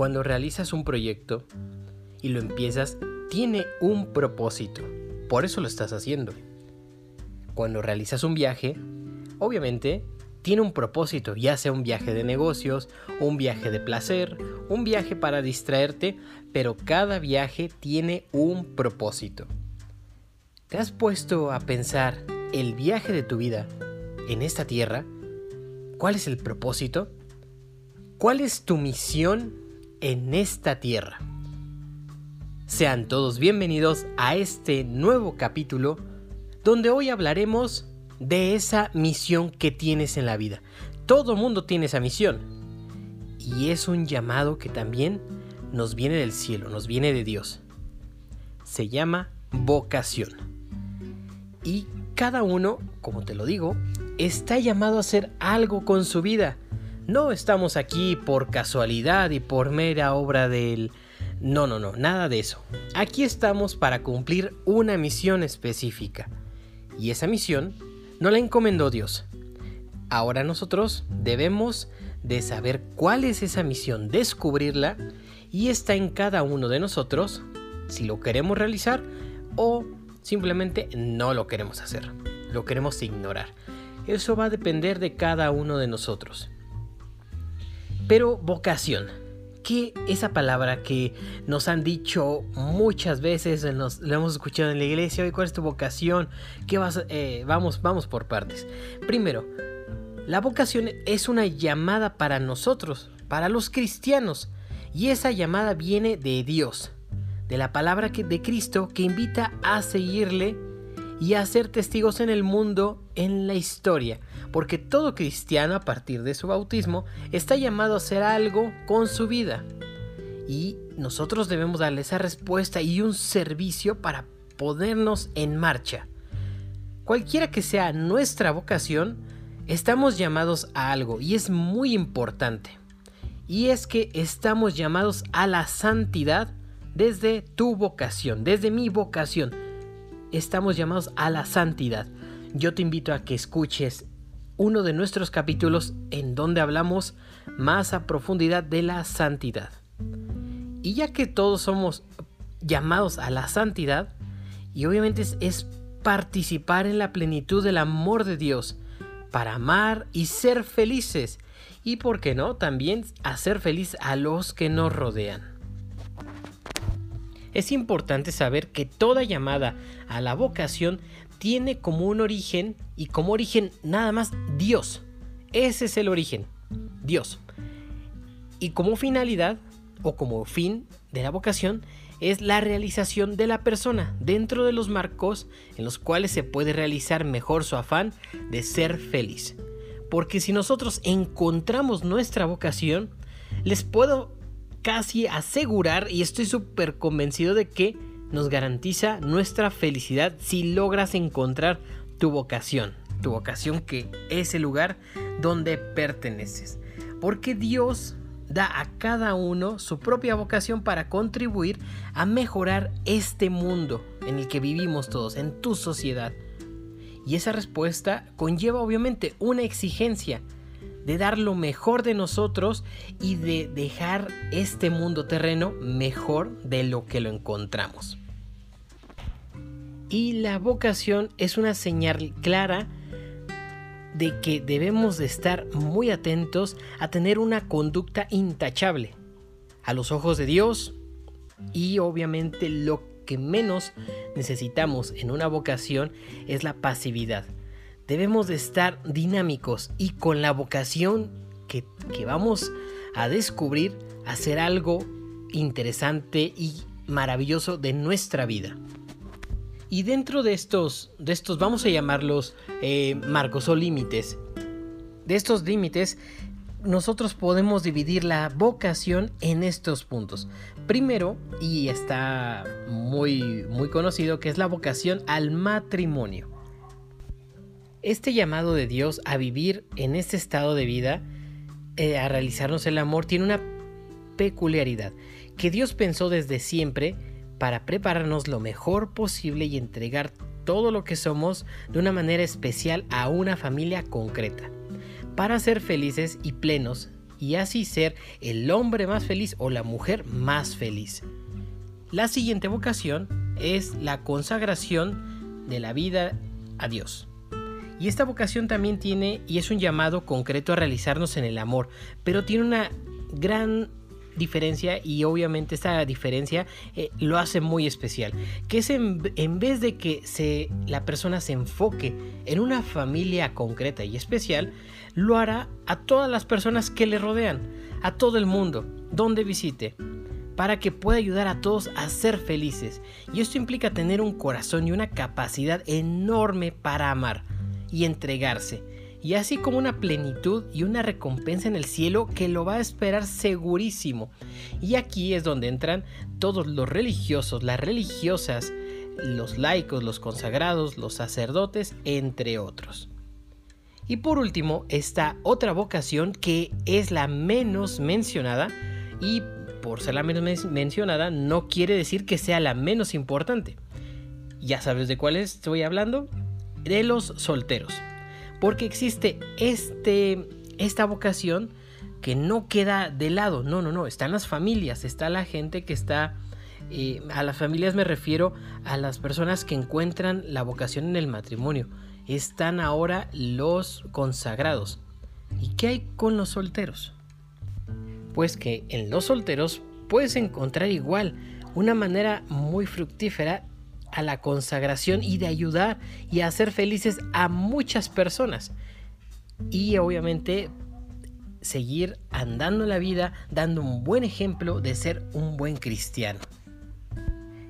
Cuando realizas un proyecto y lo empiezas, tiene un propósito. Por eso lo estás haciendo. Cuando realizas un viaje, obviamente tiene un propósito, ya sea un viaje de negocios, un viaje de placer, un viaje para distraerte, pero cada viaje tiene un propósito. ¿Te has puesto a pensar el viaje de tu vida en esta tierra? ¿Cuál es el propósito? ¿Cuál es tu misión en esta tierra? Sean todos bienvenidos a este nuevo capítulo donde hoy hablaremos de esa misión que tienes en la vida. Todo mundo tiene esa misión. Y es un llamado que también nos viene del cielo, nos viene de Dios. Se llama vocación. Y cada uno, como te lo digo, está llamado a hacer algo con su vida. No estamos aquí por casualidad y por mera obra del... No, no, no, nada de eso. Aquí estamos para cumplir una misión específica. Y esa misión no la encomendó Dios. Ahora nosotros debemos de saber cuál es esa misión, descubrirla y está en cada uno de nosotros si lo queremos realizar o simplemente no lo queremos hacer, lo queremos ignorar. Eso va a depender de cada uno de nosotros. Pero vocación, ¿qué esa palabra que nos han dicho muchas veces, nos, lo hemos escuchado en la iglesia, ¿cuál es tu vocación? ¿Qué vas, eh, vamos, vamos por partes. Primero, la vocación es una llamada para nosotros, para los cristianos, y esa llamada viene de Dios, de la palabra de Cristo que invita a seguirle y a ser testigos en el mundo, en la historia, porque todo cristiano a partir de su bautismo está llamado a hacer algo con su vida. Y nosotros debemos darle esa respuesta y un servicio para ponernos en marcha. Cualquiera que sea nuestra vocación, estamos llamados a algo y es muy importante. Y es que estamos llamados a la santidad desde tu vocación, desde mi vocación. Estamos llamados a la santidad. Yo te invito a que escuches uno de nuestros capítulos en donde hablamos más a profundidad de la santidad. Y ya que todos somos llamados a la santidad, y obviamente es, participar en la plenitud del amor de Dios, para amar y ser felices, y por qué no, también hacer feliz a los que nos rodean. Es importante saber que toda llamada a la vocación tiene como un origen y como origen nada más Dios. Ese es el origen, Dios. Y como finalidad o como fin de la vocación es la realización de la persona dentro de los marcos en los cuales se puede realizar mejor su afán de ser feliz. Porque si nosotros encontramos nuestra vocación, les puedo casi asegurar y estoy súper convencido de que nos garantiza nuestra felicidad si logras encontrar tu vocación. Tu vocación que es el lugar donde perteneces. Porque Dios da a cada uno su propia vocación para contribuir a mejorar este mundo en el que vivimos todos, en tu sociedad. Y esa respuesta conlleva obviamente una exigencia de dar lo mejor de nosotros y de dejar este mundo terreno mejor de lo que lo encontramos. Y la vocación es una señal clara de que debemos de estar muy atentos a tener una conducta intachable a los ojos de Dios y obviamente lo que menos necesitamos en una vocación es la pasividad. Debemos de estar dinámicos y con la vocación que, vamos a descubrir hacer algo interesante y maravilloso de nuestra vida. Y dentro de estos, de estos vamos a llamarlos eh, marcos o límites. De estos límites, nosotros podemos dividir la vocación en estos puntos. Primero, y está muy, muy conocido, que es la vocación al matrimonio. Este llamado de Dios a vivir en este estado de vida, eh, a realizarnos el amor, tiene una peculiaridad que Dios pensó desde siempre para prepararnos lo mejor posible y entregar todo lo que somos de una manera especial a una familia concreta, para ser felices y plenos y así ser el hombre más feliz o la mujer más feliz. La siguiente vocación es la consagración de la vida a Dios. Y esta vocación también tiene y es un llamado concreto a realizarnos en el amor, pero tiene una gran diferencia y obviamente esta diferencia eh, lo hace muy especial que es en, vez de que la persona se enfoque en una familia concreta y especial lo hará a todas las personas que le rodean a todo el mundo donde visite para que pueda ayudar a todos a ser felices. Y esto implica tener un corazón y una capacidad enorme para amar y entregarse y así como una plenitud y una recompensa en el cielo que lo va a esperar segurísimo. Y aquí es donde entran todos los religiosos, las religiosas, los laicos, los consagrados, los sacerdotes, entre otros. Y por último, está otra vocación que es la menos mencionada y por ser la menos mencionada no quiere decir que sea la menos importante. ¿Ya sabes de cuál estoy hablando? De los solteros porque existe este, esta vocación que no queda de lado, no, no, no, están las familias, está la gente que está, eh, a las familias me refiero a las personas que encuentran la vocación en el matrimonio, están ahora los consagrados. ¿Y qué hay con los solteros? Pues que en los solteros puedes encontrar igual una manera muy fructífera a la consagración y de ayudar y hacer felices a muchas personas. Y obviamente seguir andando la vida dando un buen ejemplo de ser un buen cristiano.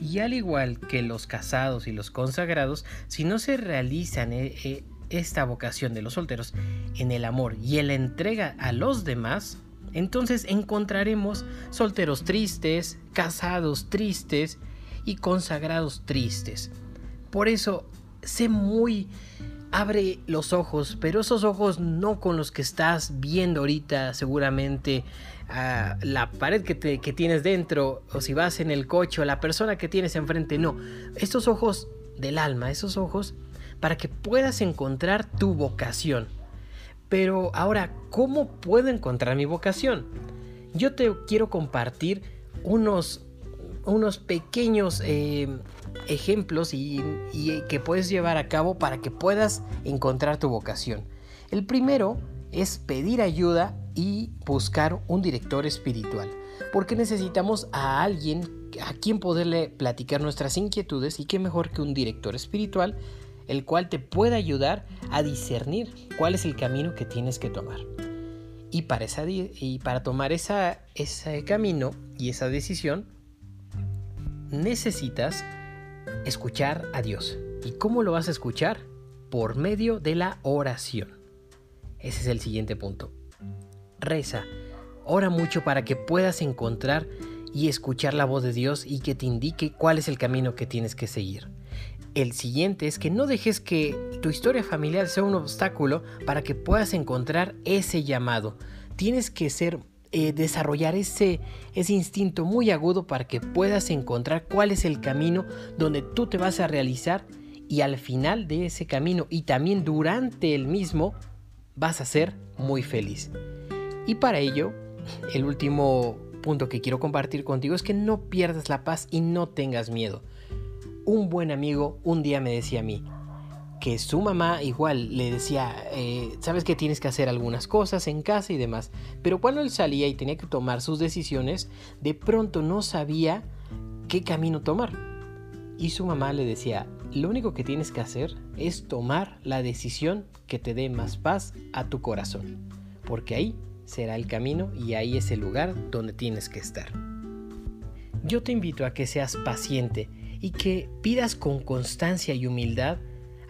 Y al igual que los casados y los consagrados, si no se realizan eh, eh, esta vocación de los solteros en el amor y en la entrega a los demás, entonces encontraremos solteros tristes, casados tristes, y consagrados tristes. Por eso, sé muy... Abre los ojos, pero esos ojos no con los que estás viendo ahorita seguramente la pared que, que tienes dentro, o si vas en el coche, o la persona que tienes enfrente, no. Estos ojos del alma, esos ojos para que puedas encontrar tu vocación. Pero ahora, ¿cómo puedo encontrar mi vocación? Yo te quiero compartir unos unos pequeños eh, ejemplos y, que puedes llevar a cabo para que puedas encontrar tu vocación. El primero es pedir ayuda y buscar un director espiritual, porque necesitamos a alguien a quien poderle platicar nuestras inquietudes y qué mejor que un director espiritual el cual te pueda ayudar a discernir cuál es el camino que tienes que tomar. Y para, esa, y para tomar esa, ese camino y esa decisión, necesitas escuchar a Dios. ¿Y cómo lo vas a escuchar? Por medio de la oración. Ese es el siguiente punto. Reza, ora mucho para que puedas encontrar y escuchar la voz de Dios y que te indique cuál es el camino que tienes que seguir. El siguiente es que no dejes que tu historia familiar sea un obstáculo para que puedas encontrar ese llamado. Tienes que ser eh, desarrollar ese, ese instinto muy agudo para que puedas encontrar cuál es el camino donde tú te vas a realizar y al final de ese camino y también durante el mismo vas a ser muy feliz. Y para ello, el último punto que quiero compartir contigo es que no pierdas la paz y no tengas miedo. Un buen amigo un día me decía a mí, que su mamá igual le decía, eh, sabes que tienes que hacer algunas cosas en casa y demás, pero cuando él salía y tenía que tomar sus decisiones, de pronto no sabía qué camino tomar. Y su mamá le decía, lo único que tienes que hacer es tomar la decisión que te dé más paz a tu corazón, porque ahí será el camino y ahí es el lugar donde tienes que estar. Yo te invito a que seas paciente y que pidas con constancia y humildad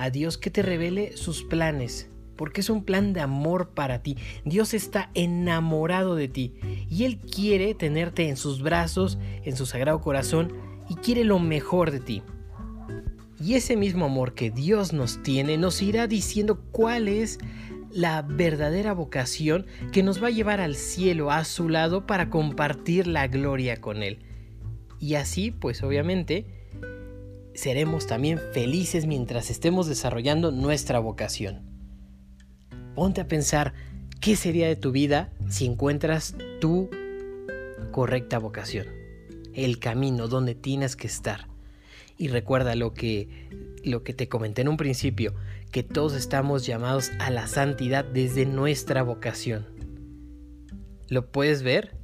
a Dios que te revele sus planes, porque es un plan de amor para ti. Dios está enamorado de ti y Él quiere tenerte en sus brazos, en su sagrado corazón y quiere lo mejor de ti. Y ese mismo amor que Dios nos tiene nos irá diciendo cuál es la verdadera vocación que nos va a llevar al cielo a su lado para compartir la gloria con Él. Y así, pues obviamente, seremos también felices mientras estemos desarrollando nuestra vocación. Ponte a pensar, ¿Qué sería de tu vida si encuentras tu correcta vocación? El camino donde tienes que estar. Y recuerda lo que, lo que te comenté en un principio, que todos estamos llamados a la santidad desde nuestra vocación. ¿Lo puedes ver?